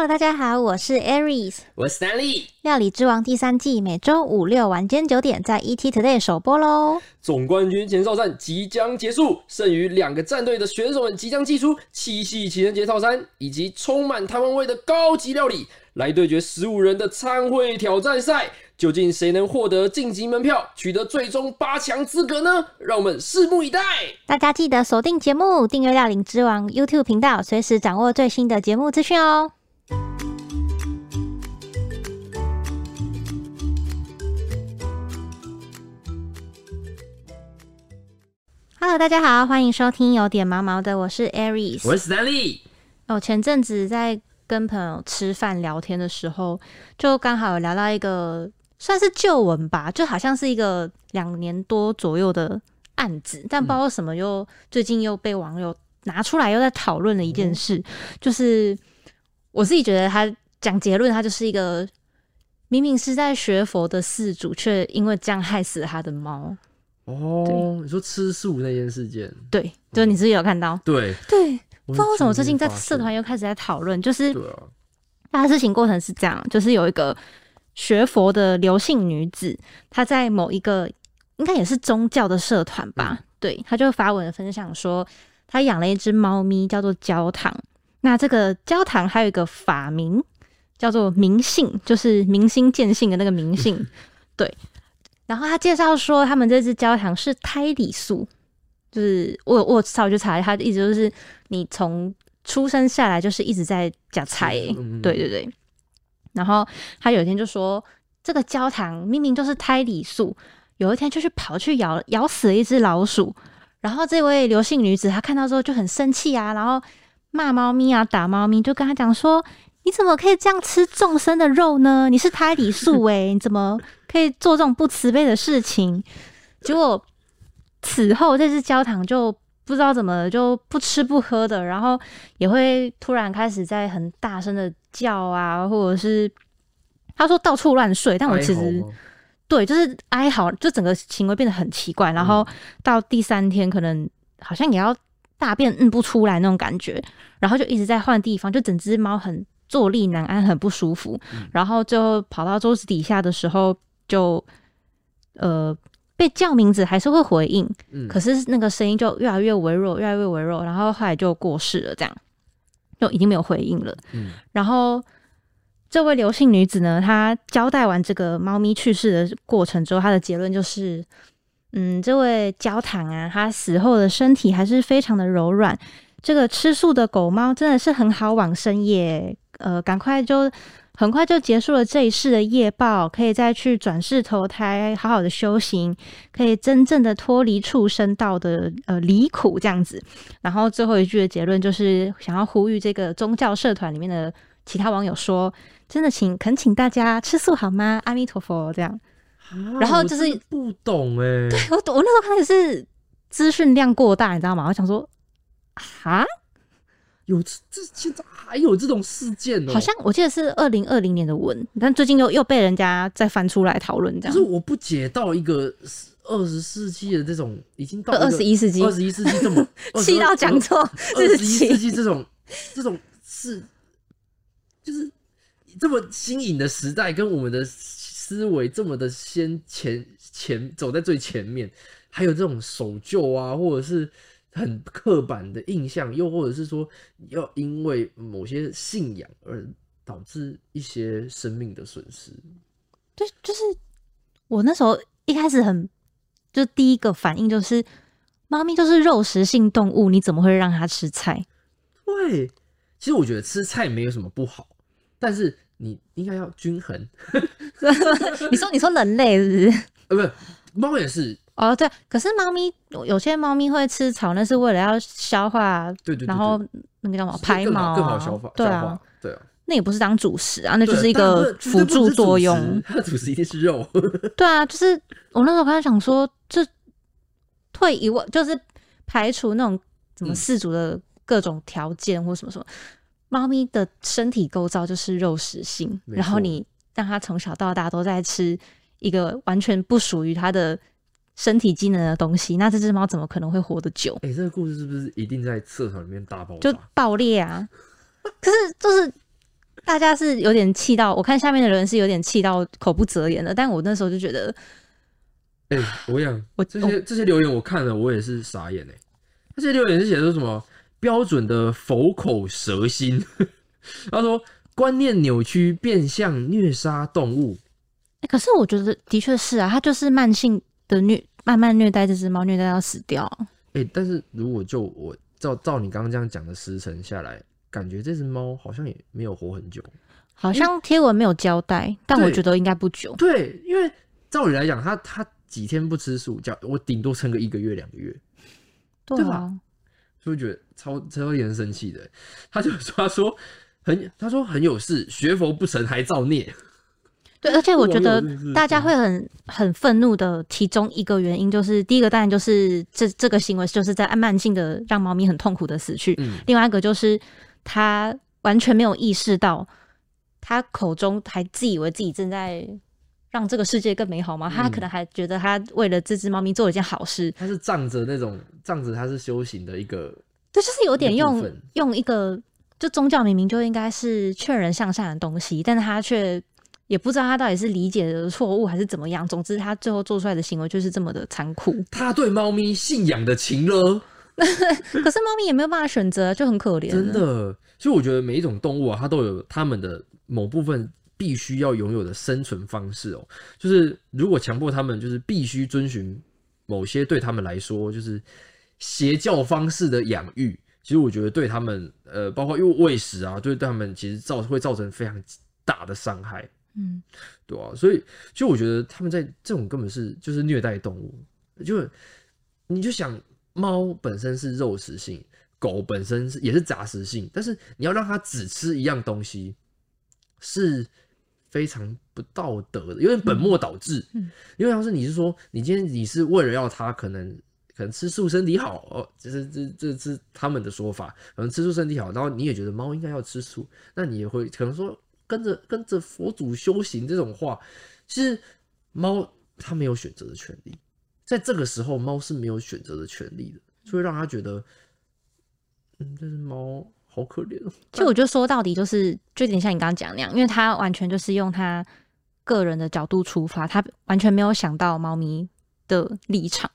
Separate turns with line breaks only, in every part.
Hello，大家好，我是 Aries，
我是 Stanley。
料理之王第三季每周五六晚间九点在 ET Today 首播喽。
总冠军前哨战即将结束，剩余两个战队的选手们即将祭出七夕情人节套餐以及充满台湾味的高级料理，来对决十五人的餐会挑战赛。究竟谁能获得晋级门票，取得最终八强资格呢？让我们拭目以待。
大家记得锁定节目，订阅料理之王 YouTube 频道，随时掌握最新的节目资讯哦。Hello，大家好，欢迎收听有点毛毛的，我是 Aries，
我是 Stanley。
哦，前阵子在跟朋友吃饭聊天的时候，就刚好有聊到一个算是旧闻吧，就好像是一个两年多左右的案子，但不知道为什么又最近又被网友拿出来又在讨论了一件事，就是我自己觉得他讲结论，他就是一个明明是在学佛的寺主，却因为这样害死了他的猫。
哦，你说吃素那件事件，
对，就你自己有看到，
对。
对，不
不
知道为什么最近在社团又开始在讨论，就是大事情过程是这样，就是有一个学佛的刘姓女子，她在某一个应该也是宗教的社团吧，对，她就发文分享说，她养了一只猫咪叫做焦糖，那这个焦糖还有一个法名叫做明信，就是明心见性的那个明信，对。然后他介绍说，他们这只焦糖是胎里素，就是我我稍微去查，他的意思就是你从出生下来就是一直在夹菜、欸，
嗯
对对对。然后他有一天就说，这个焦糖明明就是胎里素，有一天就去跑去咬咬死了一只老鼠。然后这位刘姓女子她看到之后就很生气啊，然后骂猫咪啊，打猫咪，就跟他讲说：“你怎么可以这样吃众生的肉呢？你是胎里素诶、你怎么可以做这种不慈悲的事情？”结果此后这只焦糖就不知道怎么就不吃不喝的，然后也会突然开始在很大声的叫啊，或者是他说到处乱睡，但我其实对，就是哀嚎，就整个行为变得很奇怪。然后到第三天，可能好像也要大便嗯不出来那种感觉，然后就一直在换地方，就整只猫很坐立难安，很不舒服。然后最后跑到桌子底下的时候，就呃被叫名字还是会回应，
嗯
可是那个声音就越来越微弱，越来越微弱，然后后来就过世了，这样就已经没有回应了。
嗯
然后这位刘姓女子呢，她交代完这个猫咪去世的过程之后，她的结论就是，嗯，这位焦糖啊，她死后的身体还是非常的柔软。这个吃素的狗猫真的是很好往生耶，呃，赶快就很快就结束了这一世的业报，可以再去转世投胎，好好的修行，可以真正的脱离畜生道的呃离苦这样子。然后最后一句的结论就是想要呼吁这个宗教社团里面的其他网友说，真的请恳请大家吃素好吗？阿弥陀佛，这样。
啊
然后就是
不懂哎，对
我我那时候看也是资讯量过大，你知道吗？我想说，哈，
有这这现在还有这种事件哦，
好像我记得是二零二零年的文，但最近又又被人家再翻出来讨论，这样。
就是。我不解到一个二十世纪的这种已经到
二十一世纪。
二十一世纪这么
气到讲错
二
日
十一世，纪这种这种是就是这么新颖的时代，跟我们的思维这么的先前前走在最前面，还有这种守旧啊，或者是很刻板的印象，又或者是说要因为某些信仰而导致一些生命的损失。
对，就是我那时候一开始很，就第一个反应就是，猫咪就是肉食性动物，你怎么会让它吃菜？
对，其实我觉得吃菜没有什么不好，但是你应该要均衡。
你说你说人类是不是？
呃，不是，猫也是，
哦，对，可是猫咪有有些猫咪会吃草，那是为了要消化，
对对对
然后那个叫什么排毛、啊，
更好消化，
对啊，，
对啊，
那也不是当主食啊，那就是一个辅助作用。
它的主食一定是肉。
对啊，就是我那时候刚才想说，这退一万，就是排除那种什么
嗯
饲主的各种条件或什么什么，猫咪的身体构造就是肉食性，然后你让它从小到大都在吃一个完全不属于它的身体机能的东西，那这只猫怎么可能会活得久？
哎、这个故事是不是一定在社团里面大爆
就？爆裂啊！可是就是大大家是有点气到，我看下面的人是有点气到口不择言的。但我那时候就觉得，
哎、我跟你讲，
我
这些这些留言我看了，我也是傻眼哎、这些留言是写的说什么标准的佛口蛇心，他说观念扭曲，变相虐杀动物。
欸可是我觉得的确是啊，他就是慢性的虐，慢慢虐待这只猫，虐待到死掉啊。
哎、但是如果就我照照你刚刚这样讲的时辰下来，感觉这只猫好像也没有活很久。
好像贴文没有交代，但我觉得应该不久。
对，因为照理来讲，它它几天不吃素，叫我顶多撑个一个月两个月，
对啊
对吧，所以觉得超超令人生气的。他就说他说很他说很有事，学佛不成还造孽。
对，而且我觉得大家会很很愤怒的，其中一个原因就是，第一个当然就是这这个行为就是在慢性的让猫咪很痛苦的死去，
嗯，
另外一个就是他完全没有意识到，他口中还自以为自己正在让这个世界更美好吗？他
嗯
可能还觉得他为了这只猫咪做了一件好事，
他是仗着那种仗着他是修行的一个，
对，就是有点用用一个，就宗教明明就应该是劝人向善的东西，但是他却也不知道他到底是理解的错误还是怎么样。总之，他最后做出来的行为就是这么的残酷。
他对猫咪信仰的情了。
可是猫咪也没有办法选择，就很可怜。
真，的，所以我觉得每一种动物啊，它都有它们的某部分必须要拥有的生存方式哦。就是如果强迫它们就是必须遵循某些对他们来说就是邪教方式的养育，其实我觉得对他们呃，包括因为喂食啊，对对他们其实造会造成非常大的伤害。
嗯，
对啊，所以其实我觉得他们在这种根本是就是虐待动物，就你就想猫本身是肉食性，狗本身是也是杂食性，但是你要让它只吃一样东西，是非常不道德的，有点本末倒置。
嗯
因为要是你是说你今天你是为了要它可能。可能吃素身体好哦，这是这这是他们的说法。可能吃素身体好，然后你也觉得猫应该要吃素，那你也会可能说跟着跟着佛祖修行这种话，其实猫它没有选择的权利，在这个时候猫是没有选择的权利的，就会让它觉得，嗯，这只猫好可怜哦。
其实我觉得说到底就是，就有点像你刚刚讲那样，因为他完全就是用他个人的角度出发，他完全没有想到猫咪的立场。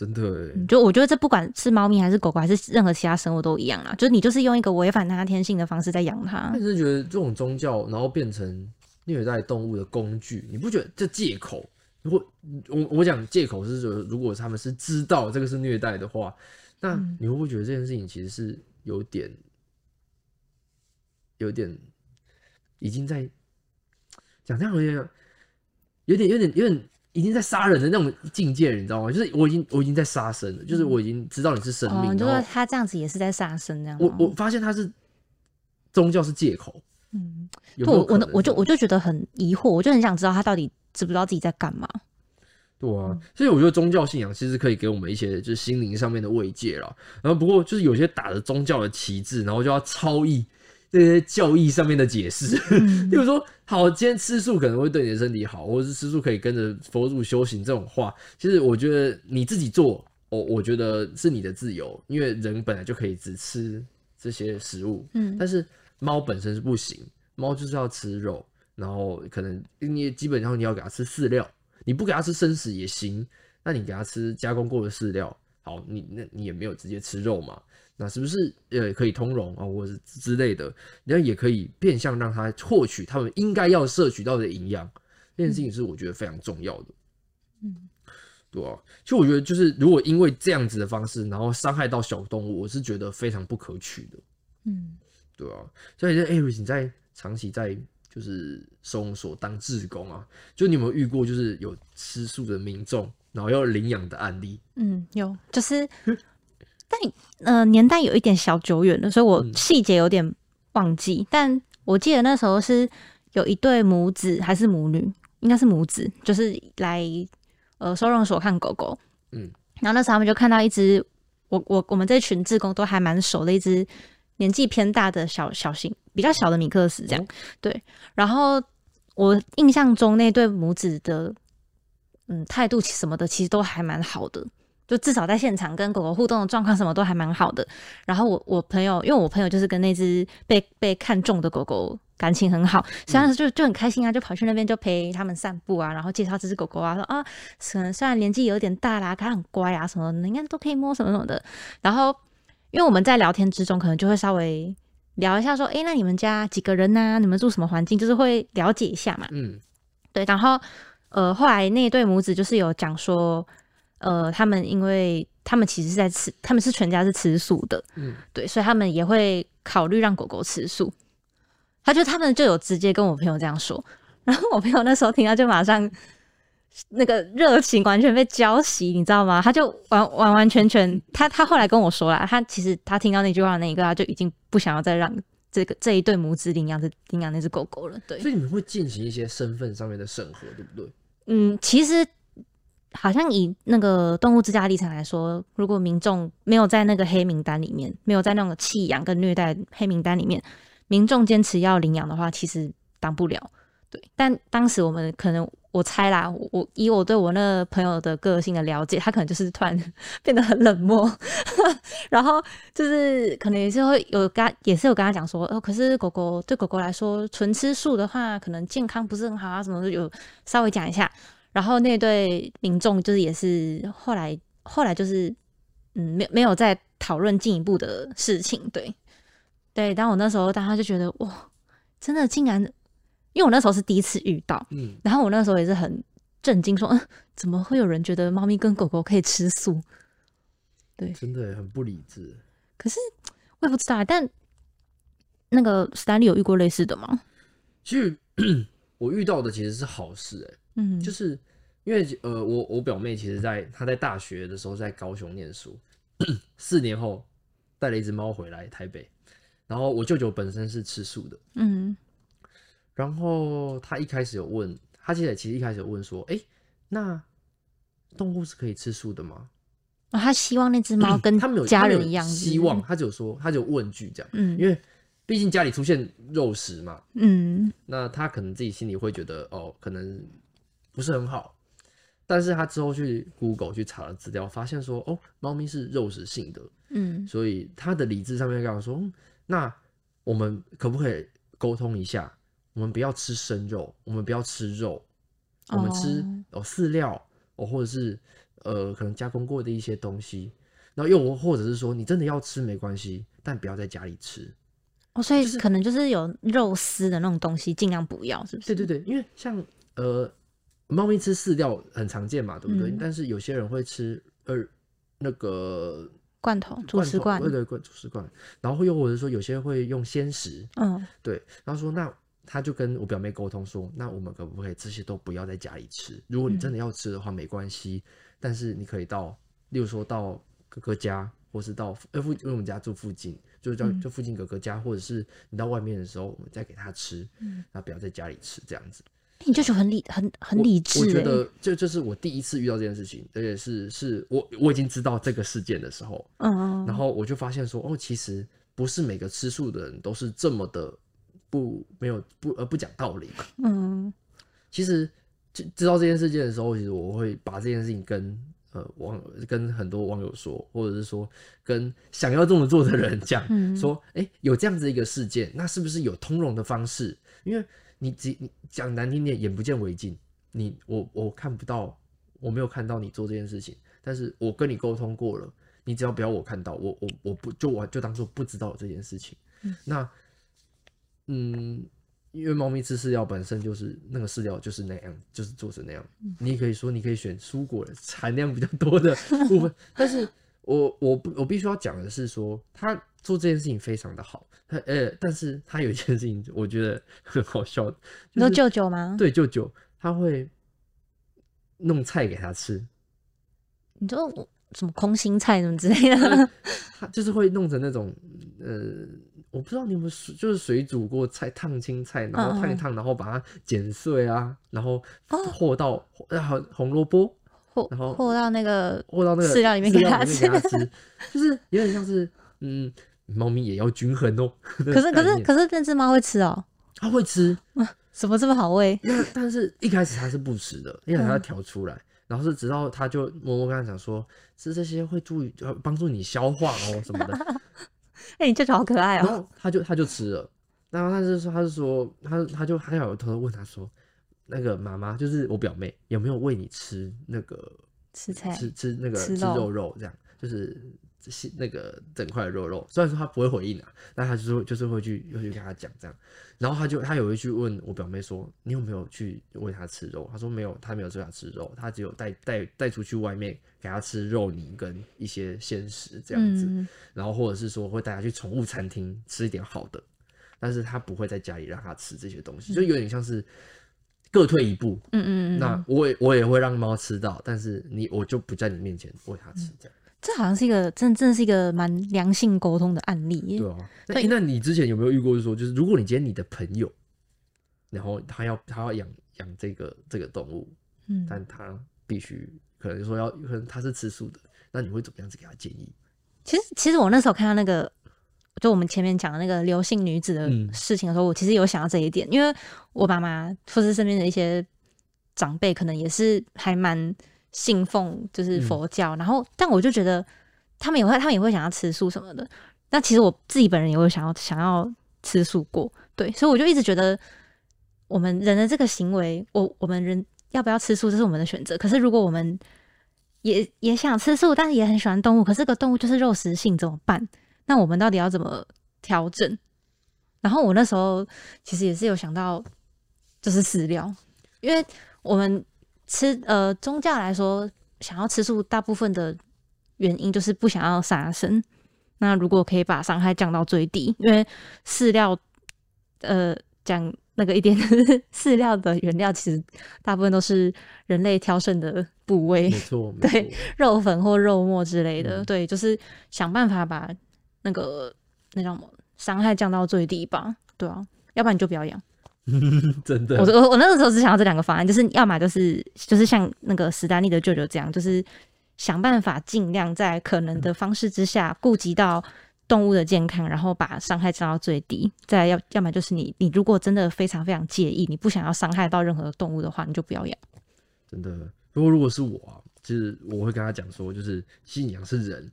真的
就我觉得这不管是猫咪还是狗狗还是任何其他生物都一样啦，就是你就是用一个违反它天性的方式在养它
但。是觉得这种宗教，然后变成虐待动物的工具，你不觉得这借口？如果我我讲借口是说，如果他们是知道这个是虐待的话，那
嗯
你会不会觉得这件事情其实是有点有点已经在讲这样有点有点有点有点已经在杀人的那种境界了，你知道吗？就是我已经我已经在杀生了，就是我已经知道你是生
哦，
命，
你就
然后
说他这样子也是在杀生这样吗？
我我发现他是宗教是借口，
嗯，
有有
对我我就我就觉得很疑惑，我就很想知道他到底知不知道自己在干嘛。
对啊，所以我觉得宗教信仰其实可以给我们一些就是心灵上面的慰藉啦。然后不过就是有些打着宗教的旗帜，然后就要超译这些教义上面的解释。
嗯
例如说，好，今天吃素可能会对你的身体好，或者是吃素可以跟着佛祖修行这种话，其实我觉得你自己做，我，我觉得是你的自由，因为人本来就可以只吃这些食物，
嗯
但是猫本身是不行，猫就是要吃肉，然后可能你基本上你要给它吃饲料，你不给它吃生食也行，那你给它吃加工过的饲料，好，你那你也没有直接吃肉嘛，那是不是呃可以通融啊，或者是之类的，然后也可以变相让他获取他们应该要摄取到的营养，这件事情是我觉得非常重要的。
嗯，
对啊，其实我觉得就是如果因为这样子的方式，然后伤害到小动物，我是觉得非常不可取的。
嗯，
对啊，所以这 Aris 你在长期在就是收容所当志工啊，就你有没有遇过就是有吃素的民众，然后要领养的案例？
嗯，有，就是，但呃年代有一点小久远了，所以我
嗯
细节有点忘记。但我记得那时候是有一对母子还是母女，应该是母子，就是来呃收容所看狗狗。
嗯，
然后那时候他们就看到一只，我我我们这群志工都还蛮熟的一只年纪偏大的小小型比较小的米克斯这样。
哦
对，然后我印象中那对母子的嗯态度什么的，其实都还蛮好的。就至少在现场跟狗狗互动的状况什么都还蛮好的。然后我我朋友，因为我朋友就是跟那只被被看中的狗狗感情很好，所以他就就很开心啊，就跑去那边就陪他们散步啊，然后介绍这只狗狗啊，说啊，可能虽然年纪有点大啦，它很乖啊，什么的，应该都可以摸什么什么的。然后因为我们在聊天之中，可能就会稍微聊一下说，诶，那你们家几个人呐、你们住什么环境？就是会了解一下嘛。
嗯
对，然后呃，后来那一对母子就是有讲说，呃，他们因为他们其实是在吃，他们是全家是吃素的，
嗯，
对，所以他们也会考虑让狗狗吃素。他就他们就有直接跟我朋友这样说，然后我朋友那时候听到就马上那个热情完全被浇熄，你知道吗？他就完完完全全，他他后来跟我说啦，他其实他听到那句话那一个，他就已经不想要再让这个这一对母子领养这领养那只狗狗了。对，
所以你们会进行一些身份上面的审核，对不对？
嗯，其实好像以那个动物之家立场来说，如果民众没有在那个黑名单里面，没有在那种弃养跟虐待黑名单里面，民众坚持要领养的话，其实当不了。对，但当时我们可能我猜啦，我以我对我那个朋友的个性的了解，他可能就是突然 变得很冷漠，然后就是可能也是会有跟也是有跟他讲说，哦，可是狗狗对狗狗来说，纯吃素的话，可能健康不是很好啊，什么的，有稍微讲一下。然后那对民众就是也是后来后来就是嗯，没没有再讨论进一步的事情，对对。但我那时候当时就觉得哇，真的竟然，因为我那时候是第一次遇到，
嗯，
然后我那时候也是很震惊，说嗯，怎么会有人觉得猫咪跟狗狗可以吃素？
对真的很不理智。
可是我也不知道啊，但那个史丹利有遇过类似的吗？
其实 我遇到的其实是好事、欸，
嗯，
就是因为呃，我我表妹其实在她在大学的时候在高雄念书，四年后带了一只猫回来台北，然后我舅舅本身是吃素的，
嗯
然后他一开始有问，他记得其实一开始有问说，哎、那动物是可以吃素的吗？
哦他希望那只猫 跟
他们有
家人一样，
希望，他只有说，他只有问句这样，
嗯
因为毕竟家里出现肉食嘛，
嗯
那他可能自己心里会觉得哦，可能不是很好，但是他之后去 Google 去查了资料，发现说哦，猫咪是肉食性的，
嗯
所以他的理智上面跟我说，嗯那我们可不可以沟通一下？我们不要吃生肉，我们不要吃肉，我们吃哦饲料哦，或者是呃可能加工过的一些东西。然后又或者是说，你真的要吃没关系，但不要在家里吃。
哦，所以可能就是有肉丝的那种东西，尽量不要，是不是？
对对对，因为像呃，猫咪吃饲料很常见嘛，对不对？
嗯
但是有些人会吃呃那个
罐头、主食罐
对，对罐主食罐，然后又或者说有些会用鲜食，
嗯
对，然后说那他就跟我表妹沟通说，那我们可不可以这些都不要在家里吃？如果你真的要吃的话，没关系，但是你可以到，例如说到哥哥家，或是到呃附，因为我们家住附近，就叫
嗯。
就附近哥哥家，或者是你到外面的时候，我们再给他吃，
嗯。
那不要在家里吃这样子。
你这就很理很很理智欸
我觉得这这是我第一次遇到这件事情，而且是是我我已经知道这个事件的时候，
嗯，
然后我就发现说，哦，其实不是每个吃素的人都是这么的不没有不呃不讲道理。
嗯
其实知知道这件事件的时候，其实我会把这件事情跟呃网跟很多网友说，或者是说跟想要这么做的人讲，
嗯
说，哎、有这样子一个事件，那是不是有通融的方式？因为你只你讲难听点，眼不见为净，你我我看不到，我没有看到你做这件事情，但是我跟你沟通过了，你只要不要我看到，我我我不就我就当做不知道这件事情。那嗯，因为猫咪吃饲料本身就是那个饲料就是那样，就是做成那样。你也可以说你可以选蔬果的含量比较多的部分，但是我我不我必须要讲的是说，他做这件事情非常的好，他呃，但是他有一件事情我觉得很好笑的，
你说
是
舅舅吗？
对舅舅他会弄菜给他吃，
你说我什么空心菜什么之类的？
他就是会弄成那种呃，我不知道你有没有水就是水煮过菜烫青菜，然后烫一烫，然后把它剪碎啊，然后
哦
和到呃红红萝卜，
或
然后
和到那个
和到那个
饲料里面给它
吃，就是有点像是嗯，猫咪也要均衡哦。可
可是可是可是那只猫会吃哦，
它会吃，
什么这么好喂？
那但是一开始它是不吃的，因为
嗯
它要调出来。然后是直到他就默默跟他讲说，吃这些会助帮助你消化哦什么的，
哎、你舅舅好可爱哦。
然后他就他就吃了，然后他就说，他是说，他他就他有偷偷问他说，那个妈妈就是我表妹有没有喂你吃那个
吃菜
吃吃那个
吃
吃肉
肉
肉这样，就是是那个整块的肉肉。虽然说他不会回应啊，但他就是会就是会去会去跟他讲这样。然后他就他有一句问我表妹说，你有没有去喂他吃肉？他说没有，他没有喂他吃肉，他只有带带带出去外面给他吃肉泥跟一些鲜食这样子。
嗯，
然后或者是说会带他去宠物餐厅吃一点好的，但是他不会在家里让他吃这些东西，就有点像是各退一步。
嗯嗯嗯，
那我也我也会让猫吃到，但是你我就不在你面前喂它吃这样。
这好像是一个真的真的是一个蛮良性沟通的案例。耶。
对啊，那、那你之前有没有遇过，就是说，就是如果你今天你的朋友，然后他要他要养养这个这个动物，
嗯，
但他必须可能说要可能他是吃素的，那你会怎么样子给他建议？
其实其实我那时候看到那个，就我们前面讲的那个刘姓女子的
嗯。
事情的时候，我其实有想到这一点，因为我爸妈或是身边的一些长辈，可能也是还蛮信奉就是佛教，然后但我就觉得他们也会他们也会想要吃素什么的。那其实我自己本人也会想要想要吃素过，对，所以我就一直觉得我们人的这个行为，我我们人要不要吃素，这是我们的选择。可是如果我们也也想吃素，但是也很喜欢动物，可是这个动物就是肉食性，怎么办？那我们到底要怎么调整？然后我那时候其实也是有想到，就是饲料，因为我们吃呃宗教来说，想要吃素，大部分的原因就是不想要杀生。那如果可以把伤害降到最低，因为饲料，呃，讲那个一点，就 是饲料的原料其实大部分都是人类挑剩的部位
没，错，没
对，肉粉或肉末之类的。
嗯
对，就是想办法把那个那叫什么伤害降到最低吧。对啊，要不然你就不要养。
真的
我，我我那个时候只想要这两个方案，就是要么就是就是像那个史丹利的舅舅这样，就是想办法尽量在可能的方式之下顾及到动物的健康，然后把伤害降到最低。再要要么就是你你如果真的非常非常介意，你不想要伤害到任何动物的话，你就不要养。
真的。不过如果是我啊，就是我会跟他讲说，就是信仰是人，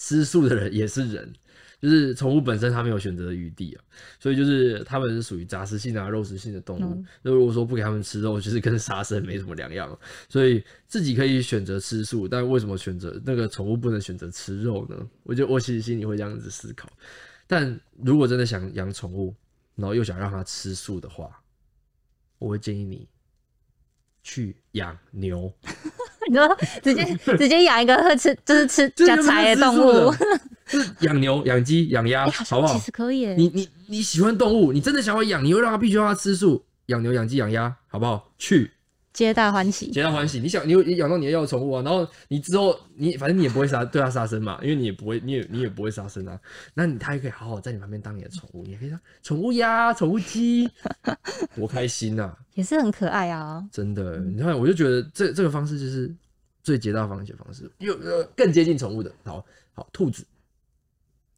吃素的人也是人，就是宠物本身它没有选择的余地啊，所以就是它们是属于杂食性啊、肉食性的动物
嗯。
那、如果说不给它们吃肉，就是跟杀生没什么两样。所以自己可以选择吃素，但为什么选择那个宠物不能选择吃肉呢？我觉得我其实心里会这样子思考。但如果真的想养宠物，然后又想让它吃素的话，我会建议你去养牛。
你说直接 直接养一个会吃就是吃
这就是
加柴的动物
养牛、养鸡、养鸭，
哎，
好不好
其？实可以。
你你你喜欢动物，你真的想要养，你又让它必须让它吃素，养牛、养鸡、养鸭，好不好？去，
皆大欢喜。
皆大欢喜。你想，你有你养到你要的宠物啊，然后你之后你反正你也不会杀对它杀生嘛，因为你也不会，你也你也不会杀生啊。那你它也可以好好在你旁边当你的宠物，你也可以当宠物鸭、宠物鸡，多开心呐、
也是很可爱啊。
真的，你看，我就觉得这这个方式就是最皆大欢喜的方式，又呃更接近宠物的。好好，兔子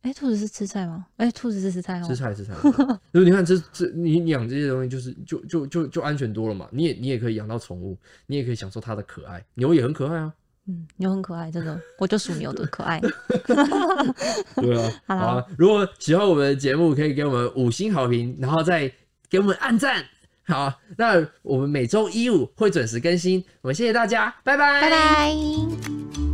哎、兔子是吃菜吗？哎、兔子是吃菜哦。
吃菜吃菜，因为 你看这这你你养这些东西就是就就就就安全多了嘛。你也你也可以养到宠物，你也可以享受它的可爱。牛也很可爱啊，
嗯，牛很可爱，真的，我就属牛的可爱。
对啊。好啊，如果喜欢我们的节目，可以给我们五星好评，然后再给我们按赞。好，那我们每周一五会准时更新，我们谢谢大家，拜拜，
拜拜。